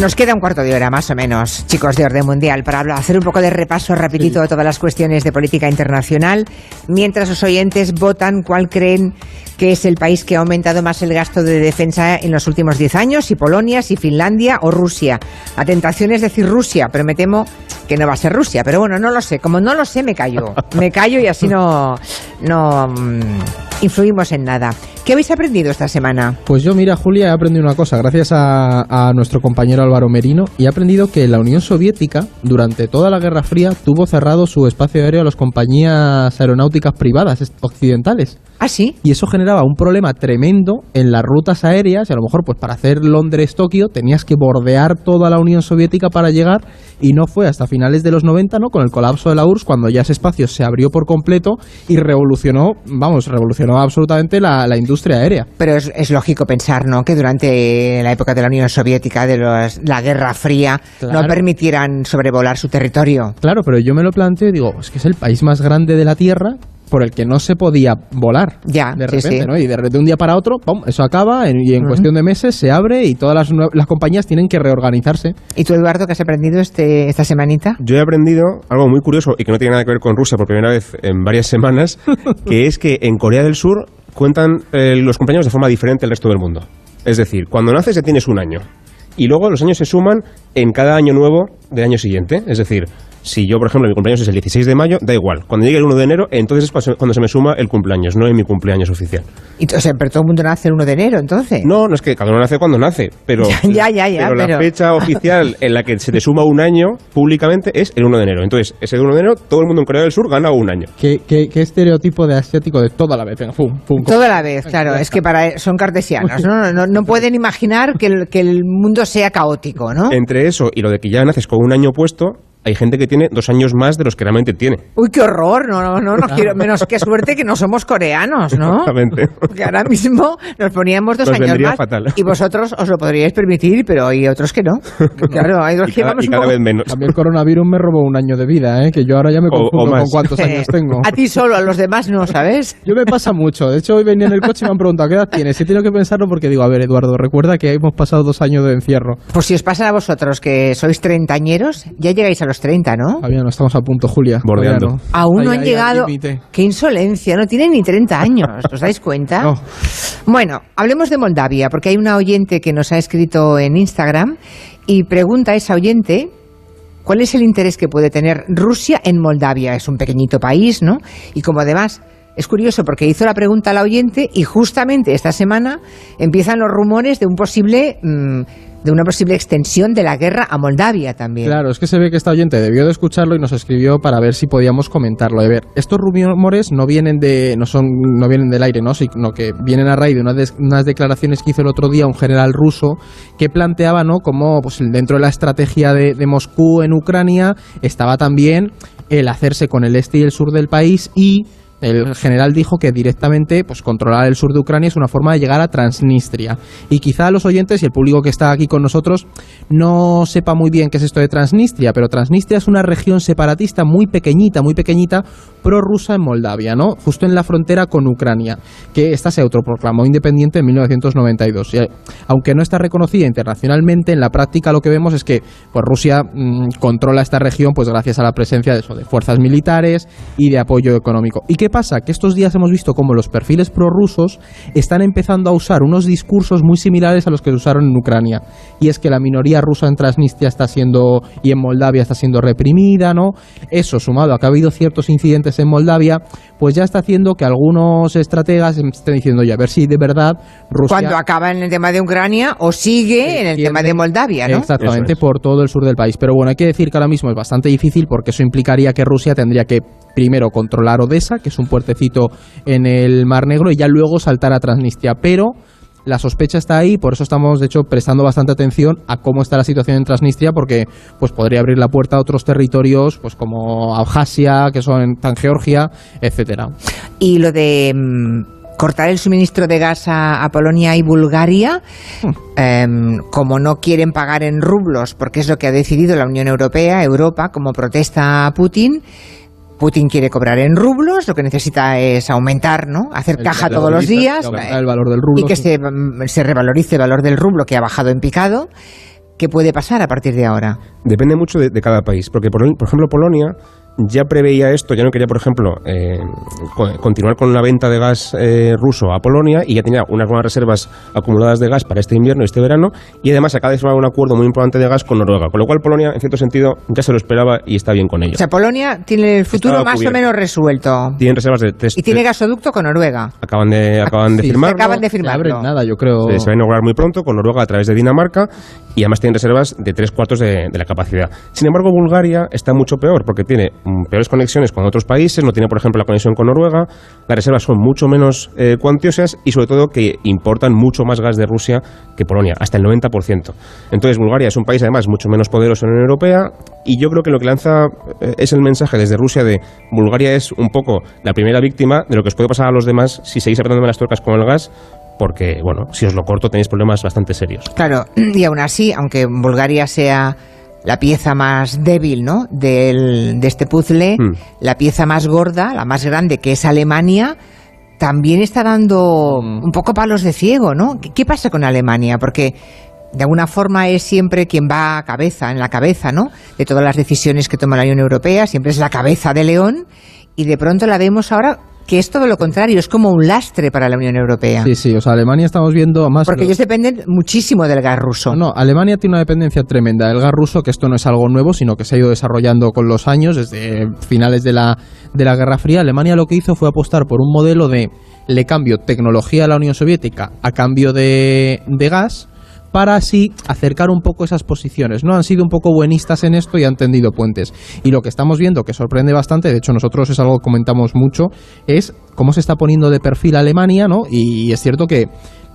Nos queda un cuarto de hora más o menos, chicos de orden mundial, para hacer un poco de repaso rapidito de todas las cuestiones de política internacional, mientras los oyentes votan cuál creen que es el país que ha aumentado más el gasto de defensa en los últimos 10 años, si Polonia, si Finlandia o Rusia. La tentación es decir Rusia, pero me temo que no va a ser Rusia. Pero bueno, no lo sé. Como no lo sé, me callo. Me callo y así no, no mm, influimos en nada. ¿Qué habéis aprendido esta semana? Pues yo, mira, Julia, he aprendido una cosa gracias a, a, nuestro compañero Álvaro Merino y he aprendido que la Unión Soviética, durante toda la Guerra Fría, tuvo cerrado su espacio aéreo a las compañías aeronáuticas privadas occidentales. ¿Ah, sí? Y eso generaba un problema tremendo en las rutas aéreas y a lo mejor pues para hacer Londres-Tokio tenías que bordear toda la Unión Soviética para llegar y no fue hasta finales de los 90, ¿no? Con el colapso de la URSS cuando ya ese espacio se abrió por completo y revolucionó, vamos, revolucionó absolutamente la, la industria aérea. Pero es, es, lógico pensar, ¿no? Que durante la época de la Unión Soviética, de los, la Guerra Fría, claro. no permitieran sobrevolar su territorio. Claro, pero yo me lo planteo y digo, es que es el país más grande de la Tierra por el que no se podía volar. Ya, de repente, sí, sí. ¿no? Y de, de, un día para otro, ¡pum! eso acaba en, y en uh -huh. cuestión de meses se abre y todas las, las, compañías tienen que reorganizarse. ¿Y tú, Eduardo, qué has aprendido este, esta semanita? Yo he aprendido algo muy curioso y que no tiene nada que ver con Rusia por primera vez en varias semanas, que es que en Corea del Sur cuentan eh, los cumpleaños de forma diferente al resto del mundo. Es decir, cuando naces ya tienes un año. Y luego los años se suman en cada año nuevo del año siguiente. Es decir, si yo, por ejemplo, mi cumpleaños es el 16 de mayo, da igual. Cuando llegue el 1 de enero, entonces es cuando se me suma el cumpleaños, no en mi cumpleaños oficial. Entonces, pero todo el mundo nace el 1 de enero, entonces. No, no es que cada uno nace cuando nace, pero, ya, ya, ya, pero, pero, la fecha oficial en la que se te suma un año públicamente es el 1 de enero. Entonces, ese 1 de enero, todo el mundo en Corea del Sur gana un año. ¿Qué, qué, qué estereotipo de asiático de toda la vez? Venga, fum, fum, toda la vez, claro. Es que para son cartesianos, ¿no? No, no pueden imaginar que el, que el mundo sea caótico, ¿no? Entre eso y lo de que ya naces con un año puesto, hay gente que tiene dos años más de los que realmente tiene. Uy, qué horror, no, no, no, no quiero, menos que suerte que no somos coreanos, ¿no? Exactamente. Porque ahora mismo nos poníamos dos nos años más fatal. y vosotros os lo podríais permitir, pero hay otros que no. Claro, hay dos y que cada, vamos y cada vez menos. A mí el coronavirus me robó un año de vida, ¿eh? que yo ahora ya me O- o confundo con cuántos años tengo. A ti solo, a los demás no, ¿sabes? Yo me pasa mucho. De hecho, hoy venía en el coche y me han preguntado qué edad tienes. Y he tenido que pensarlo porque digo, a ver, Eduardo, recuerda que hemos pasado dos años de encierro. Pues si os pasa a vosotros que sois treintañeros, ya llegáis a los 30, ¿no? Todavía no estamos a punto, Julia. Bordeando. Aún no han ahí, llegado. Qué insolencia, no tienen ni 30 años, ¿os dais cuenta? No. Bueno, hablemos de Moldavia, porque hay una oyente que nos ha escrito en Instagram y pregunta a esa oyente cuál es el interés que puede tener Rusia en Moldavia. Es un pequeñito país, ¿no? Y como además es curioso porque hizo la pregunta a la oyente y justamente esta semana empiezan los rumores de un posible mm, de una posible extensión de la guerra a Moldavia también. Claro, es que se ve que esta oyente debió de escucharlo y nos escribió para ver si podíamos comentarlo. De ver, estos rumores no vienen de, no son, no vienen del aire, ¿no? sino que vienen a raíz de des- unas declaraciones que hizo el otro día un general ruso que planteaba, ¿no? Como pues dentro de la estrategia de, de Moscú en Ucrania estaba también el hacerse con el este y el sur del país y el general dijo que directamente pues controlar el sur de Ucrania es una forma de llegar a Transnistria. Y quizá los oyentes y el público que está aquí con nosotros no sepa muy bien qué es esto de Transnistria, pero Transnistria es una región separatista muy pequeñita, muy pequeñita, prorrusa en Moldavia, ¿no? Justo en la frontera con Ucrania, que esta se autoproclamó independiente en 1992. Y, eh, aunque no está reconocida internacionalmente, en la práctica lo que vemos es que pues Rusia mm, controla esta región pues gracias a la presencia de, eso, de fuerzas militares y de apoyo económico. ¿Y qué pasa? Que estos días hemos visto cómo los perfiles prorrusos están empezando a usar unos discursos muy similares a los que se usaron en Ucrania. Y es que la minoría rusa en Transnistria está siendo y en Moldavia está siendo reprimida, ¿no? Eso sumado a que ha habido ciertos incidentes en Moldavia, pues ya está haciendo que algunos estrategas estén diciendo, ya a ver si de verdad Rusia Cuando acaba en el tema de Ucrania o sigue en el tema de Moldavia, ¿no? Exactamente, es. por todo el sur del país. Pero bueno, hay que decir que ahora mismo es bastante difícil porque eso implicaría que Rusia tendría que primero controlar Odessa, que es un puertecito en el Mar Negro, y ya luego saltar a Transnistria. Pero la sospecha está ahí, por eso estamos, de hecho, prestando bastante atención a cómo está la situación en Transnistria, porque pues podría abrir la puerta a otros territorios, pues como Abjasia, que son tan Georgia, etcétera. Y lo de mm, cortar el suministro de gas a, a Polonia y Bulgaria, em, como no quieren pagar en rublos, porque es lo que ha decidido la Unión Europea, Europa, como protesta a Putin. Putin quiere cobrar en rublos, lo que necesita es aumentar, ¿no? Hacer El- caja todos los días el- el valor del rublo, y que sí. se, mm, se revalorice el valor del rublo que ha bajado en picado. ¿Qué puede pasar a partir de ahora? Depende mucho de, de cada país, porque por, por ejemplo Polonia ya preveía esto, ya no quería, por ejemplo, eh, co- continuar con la venta de gas eh, ruso a Polonia y ya tenía unas buenas reservas acumuladas de gas para este invierno y este verano y además acaba de firmar un acuerdo muy importante de gas con Noruega, con lo cual Polonia, en cierto sentido, ya se lo esperaba y está bien con ello. O sea, Polonia tiene el futuro Estaba más cubierto. o menos resuelto. Tienen reservas de tres... Y tiene gasoducto con Noruega. acaban de, acaban de Sí, firmarlo. acaban de firmarlo. abren nada, yo creo. Se, se va a inaugurar muy pronto con Noruega a través de Dinamarca y además tienen reservas de tres cuartos de, de la capacidad. Sin embargo, Bulgaria está mucho peor porque tiene peores conexiones con otros países, no tiene, por ejemplo, la conexión con Noruega, las reservas son mucho menos eh, cuantiosas y sobre todo que importan mucho más gas de Rusia que Polonia, hasta el 90%. Entonces, Bulgaria es un país además mucho menos poderoso en la Unión Europea y yo creo que lo que lanza eh, es el mensaje desde Rusia de Bulgaria es un poco la primera víctima de lo que os puede pasar a los demás si seguís apretándome las tuercas con el gas porque, bueno, si os lo corto tenéis problemas bastante serios. Claro, y aún así, aunque Bulgaria sea la pieza más débil ¿no? Del- de este puzzle, Mm. la pieza más gorda, la más grande, que es Alemania, también está dando un poco palos de ciego, ¿no? ¿Qué, qué pasa con Alemania? Porque de alguna forma es siempre quien va a cabeza, en la cabeza, ¿no? De todas las decisiones que toma la Unión Europea, siempre es la cabeza de león, y de pronto la vemos ahora que es todo lo contrario, es como un lastre para la Unión Europea. Sí, sí, o sea, Alemania estamos viendo más. Porque ellos dependen muchísimo del gas ruso. No, no, Alemania tiene una dependencia tremenda del gas ruso, que esto no es algo nuevo, sino que se ha ido desarrollando con los años, desde finales de la, de la Guerra Fría. Alemania lo que hizo fue apostar por un modelo de le cambio tecnología a la Unión Soviética a cambio de, de gas para así acercar un poco esas posiciones. No han sido un poco buenistas en esto y han tendido puentes. Y lo que estamos viendo, que sorprende bastante, de hecho nosotros es algo que comentamos mucho, es cómo se está poniendo de perfil Alemania, ¿no? Y es cierto que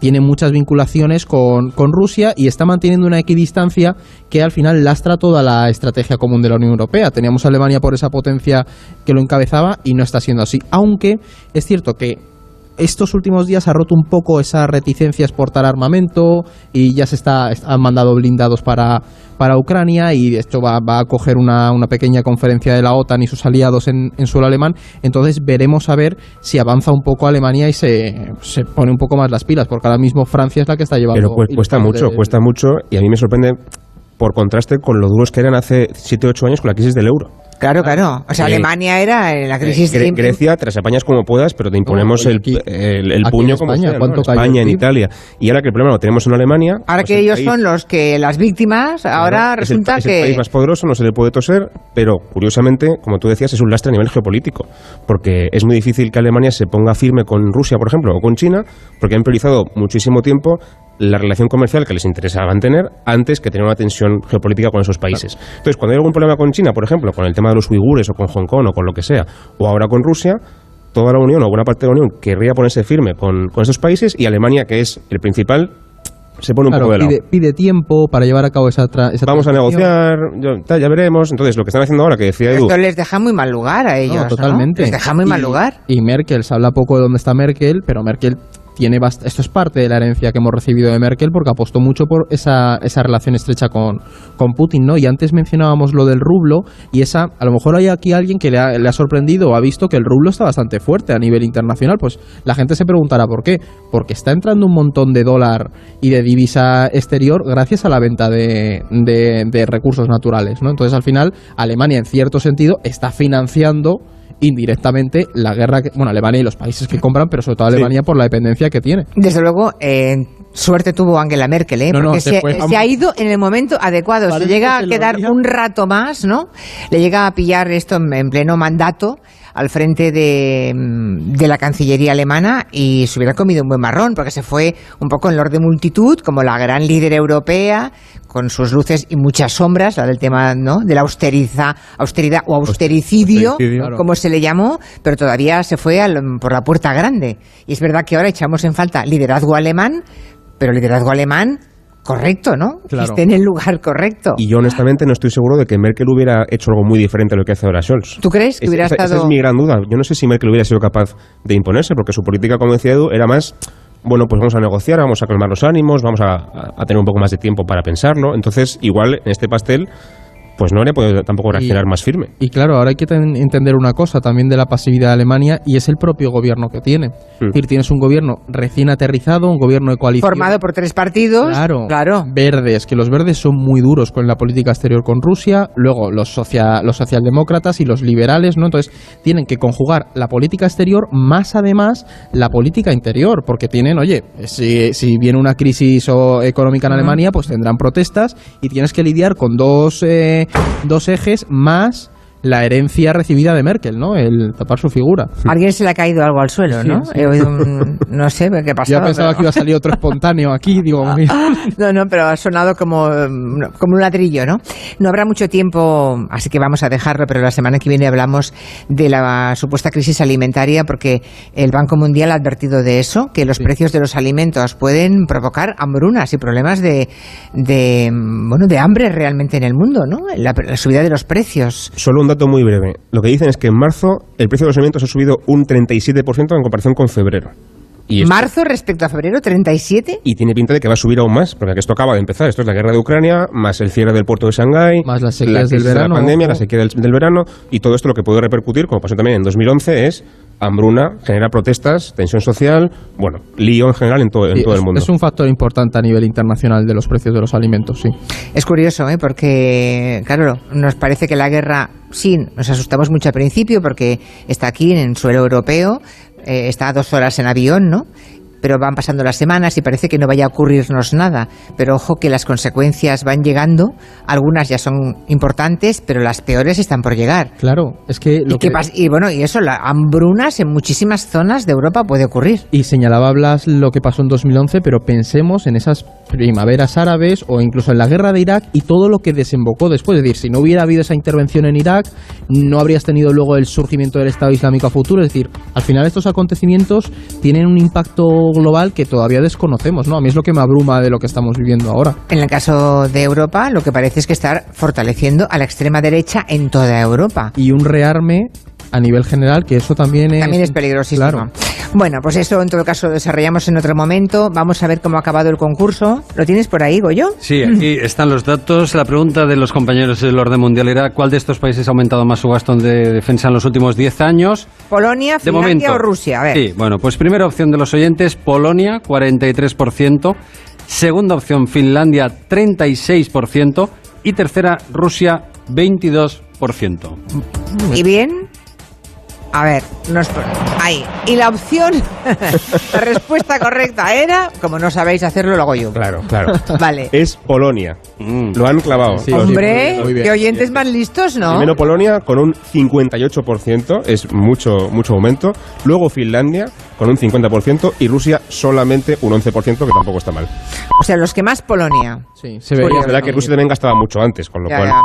tiene muchas vinculaciones con, con Rusia y está manteniendo una equidistancia que al final lastra toda la estrategia común de la Unión Europea. Teníamos a Alemania por esa potencia que lo encabezaba y no está siendo así. Aunque es cierto que estos últimos días ha roto un poco esa reticencia a exportar armamento y ya se está han mandado blindados para, para Ucrania y esto va, va a coger una, una pequeña conferencia de la OTAN y sus aliados en, en suelo alemán. Entonces veremos a ver si avanza un poco Alemania y se, se pone un poco más las pilas, porque ahora mismo Francia es la que está llevando. Pero cu- cuesta mucho, de- cuesta mucho y a mí me sorprende por contraste con lo duros que eran hace 7 o 8 años con la crisis del euro. Claro, claro. O sea, Eh, Alemania era en la crisis Eh, Gre- de... Grecia, te las apañas como puedas, pero te imponemos el, aquí- el, el aquí puño en como España, sea, ¿no? ¿cuánto En cayó el España, en? Italia. Y ahora que el problema lo tenemos en Alemania... Ahora pues que el ellos país- son los que las víctimas, ahora Claro, es el- resulta es el, que... país más poderoso, no se le puede toser, pero curiosamente, como tú decías, es un lastre a nivel geopolítico, porque es muy difícil que Alemania se ponga firme con Rusia, por ejemplo, o con China, porque han priorizado muchísimo tiempo la relación comercial que les interesaba mantener antes que tener una tensión geopolítica con esos países. Entonces, cuando hay algún problema con China, por ejemplo, con el tema de los uigures o con Hong Kong o con lo que sea, o ahora con Rusia, toda la Unión o buena parte de la Unión querría ponerse firme con, con esos países y Alemania, que es el principal, se pone un Claro, poco de lado. pide, pide tiempo para llevar a cabo esa, tra- esa Vamos a negociar, ya veremos. Entonces, lo que están haciendo ahora, que decía Edu, Esto les deja muy mal lugar a ellos, No, ¿no? totalmente. Les deja muy mal Y- lugar. Y Merkel, se habla poco de dónde está Merkel, pero Merkel tiene esto es parte de la herencia que hemos recibido de Merkel porque apostó mucho por esa, esa relación estrecha con, con Putin, ¿no? Y antes mencionábamos lo del rublo y esa, a lo mejor hay aquí alguien que le ha, le ha sorprendido o ha visto que el rublo está bastante fuerte a nivel internacional, pues la gente se preguntará por qué, porque está entrando un montón de dólar y de divisa exterior gracias a la venta de, de, de recursos naturales, ¿no? Entonces al final Alemania en cierto sentido está financiando indirectamente la guerra que, bueno, Alemania y los países que compran, pero sobre todo Sí. Alemania por la dependencia que tiene. Desde luego, eh, suerte tuvo Angela Merkel, ¿eh? No, no, porque se ha ido en el momento adecuado. Se llega que a quedar un rato más, ¿no? Le llega a pillar esto en, en pleno mandato al frente de, mm, de la Cancillería alemana y se hubiera comido un buen marrón, porque se fue un poco en lord de multitud, como la gran líder europea, con sus luces y muchas sombras, la del tema ¿no? de la austeriza, austeridad o austericidio, austericidio. Claro. como se le llamó, pero todavía se fue al- por la puerta grande. Y es verdad que ahora echamos en falta liderazgo alemán, pero liderazgo alemán correcto, ¿no? Que esté en el lugar correcto. y yo honestamente no estoy seguro de que Merkel hubiera hecho algo muy diferente a lo que hace ahora Scholz. ¿Tú crees que Es- hubiera esa, esa estado...? es mi gran duda. Yo no sé si Merkel hubiera sido capaz de imponerse, porque su política, como decía Edu, era más, bueno, pues vamos a negociar, vamos a calmar los ánimos, vamos a, a- a tener un poco más de tiempo para pensarlo. Entonces, igual en este pastel pues no habría podido tampoco reaccionar más firme. Y claro, ahora hay que ten- entender una cosa también de la pasividad de Alemania y es el propio gobierno que tiene. Mm. Es decir, tienes un gobierno recién aterrizado, un gobierno de coalición. Formado por tres partidos. Claro, Claro. verdes, que los verdes son muy duros con la política exterior con Rusia, luego los, socia- los socialdemócratas y los liberales, ¿no? Entonces tienen que conjugar la política exterior más además la política interior, porque tienen, oye, si, si viene una crisis o- económica en Alemania, pues tendrán protestas y tienes que lidiar con dos, eh, dos ejes más la herencia recibida de Merkel, ¿no? El tapar su figura. Alguien se le ha caído algo al suelo, ¿no? Sí, sí. He oído un- no sé qué pasó. Ya pensaba que iba a salir otro espontáneo aquí, digo, mira. No, no, pero ha sonado como, mm, como un ladrillo, ¿no? No habrá mucho tiempo, así que vamos a dejarlo, pero la semana que viene hablamos de la supuesta crisis alimentaria porque el Banco Mundial ha advertido de eso, que los precios de los alimentos pueden provocar hambrunas y problemas de, de, mm, bueno, de hambre realmente en el mundo, ¿no? La, la subida de los precios. Solo un dato muy breve. Lo que dicen es que en marzo el precio de los alimentos ha subido un 37% en comparación con febrero. Y esto- Marzo respecto a febrero, 37. y tiene pinta de que va a subir aún más, porque esto acaba de empezar. Esto es la guerra de Ucrania, más el cierre del puerto de Shanghái, Más las sequías la crisis del de verano, la pandemia, ojo. la sequía del, del verano, y todo esto lo que puede repercutir, como pasó también en 2011, es hambruna, genera protestas, tensión social, bueno, lío en general en todo, en Sí, todo es, el mundo. es un factor importante a nivel internacional de los precios de los alimentos, sí. Es curioso, ¿eh? porque, claro, nos parece que la guerra, sí, nos asustamos mucho al principio porque está aquí en suelo europeo, eh, está a dos horas en avión, ¿no? Pero van pasando las semanas y parece que no vaya a ocurrirnos nada. Pero ojo que las consecuencias van llegando, algunas ya son importantes, pero las peores están por llegar. Claro, es que lo ¿Y, qué que- pas- y bueno, y eso, la hambrunas en muchísimas zonas de Europa puede ocurrir. Y señalaba Blas lo que pasó en 2011, pero pensemos en esas primaveras árabes o incluso en la guerra de Irak y todo lo que desembocó después. Es decir, si no hubiera habido esa intervención en Irak, no habrías tenido luego el surgimiento del Estado Islámico a futuro. Es decir, al final estos acontecimientos tienen un impacto global que todavía desconocemos, ¿no? A mí es lo que me abruma de lo que estamos viviendo ahora. En el caso de Europa, lo que parece es que estar fortaleciendo a la extrema derecha en toda Europa. Y un rearme a nivel general, que eso también es... También es peligrosísimo. Claro. Bueno, pues eso en todo caso lo desarrollamos en otro momento. Vamos a ver cómo ha acabado el concurso. ¿Lo tienes por ahí, Goyo? Sí, aquí están los datos. La pregunta de los compañeros del orden mundial era ¿cuál de estos países ha aumentado más su gasto de defensa en los últimos 10 años? Polonia, De Finlandia momento. o Rusia. A ver. Sí, bueno, pues primera opción de los oyentes, Polonia, 43%. Segunda opción, Finlandia, 36%. Y tercera, Rusia, 22%. ¿Y bien? A ver, nos ahí. Y la opción, la respuesta correcta era, como no sabéis hacerlo, lo hago yo. Claro, claro. Vale. es Polonia. Mm. Lo han clavado. Sí, Hombre, bien. qué oyentes más listos, ¿no? Primero Polonia con un 58%, es mucho, mucho aumento. Luego Finlandia con un 50% y Rusia solamente un 11%, que tampoco está mal. O sea, los que más Polonia. Sí, se veía es verdad que Rusia también gastaba mucho antes, con lo Ya, cual... ya.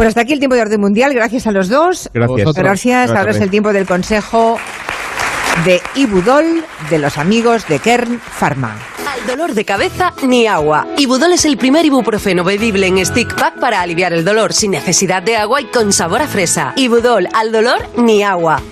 Pues hasta aquí el tiempo de orden mundial. Gracias a los dos. Gracias. Gracias. Ahora es el tiempo del consejo de Ibudol de los amigos de Kern Pharma. Al dolor de cabeza, ni agua. Ibudol es el primer ibuprofeno bebible en stick pack para aliviar el dolor sin necesidad de agua y con sabor a fresa. Ibudol, al dolor, ni agua.